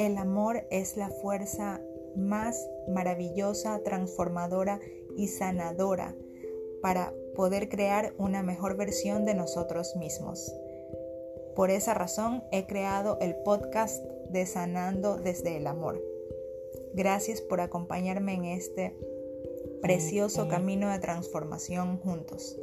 El amor es la fuerza más maravillosa, transformadora y sanadora para poder crear una mejor versión de nosotros mismos. Por esa razón he creado el podcast de Sanando desde el Amor. Gracias por acompañarme en este precioso camino de transformación juntos.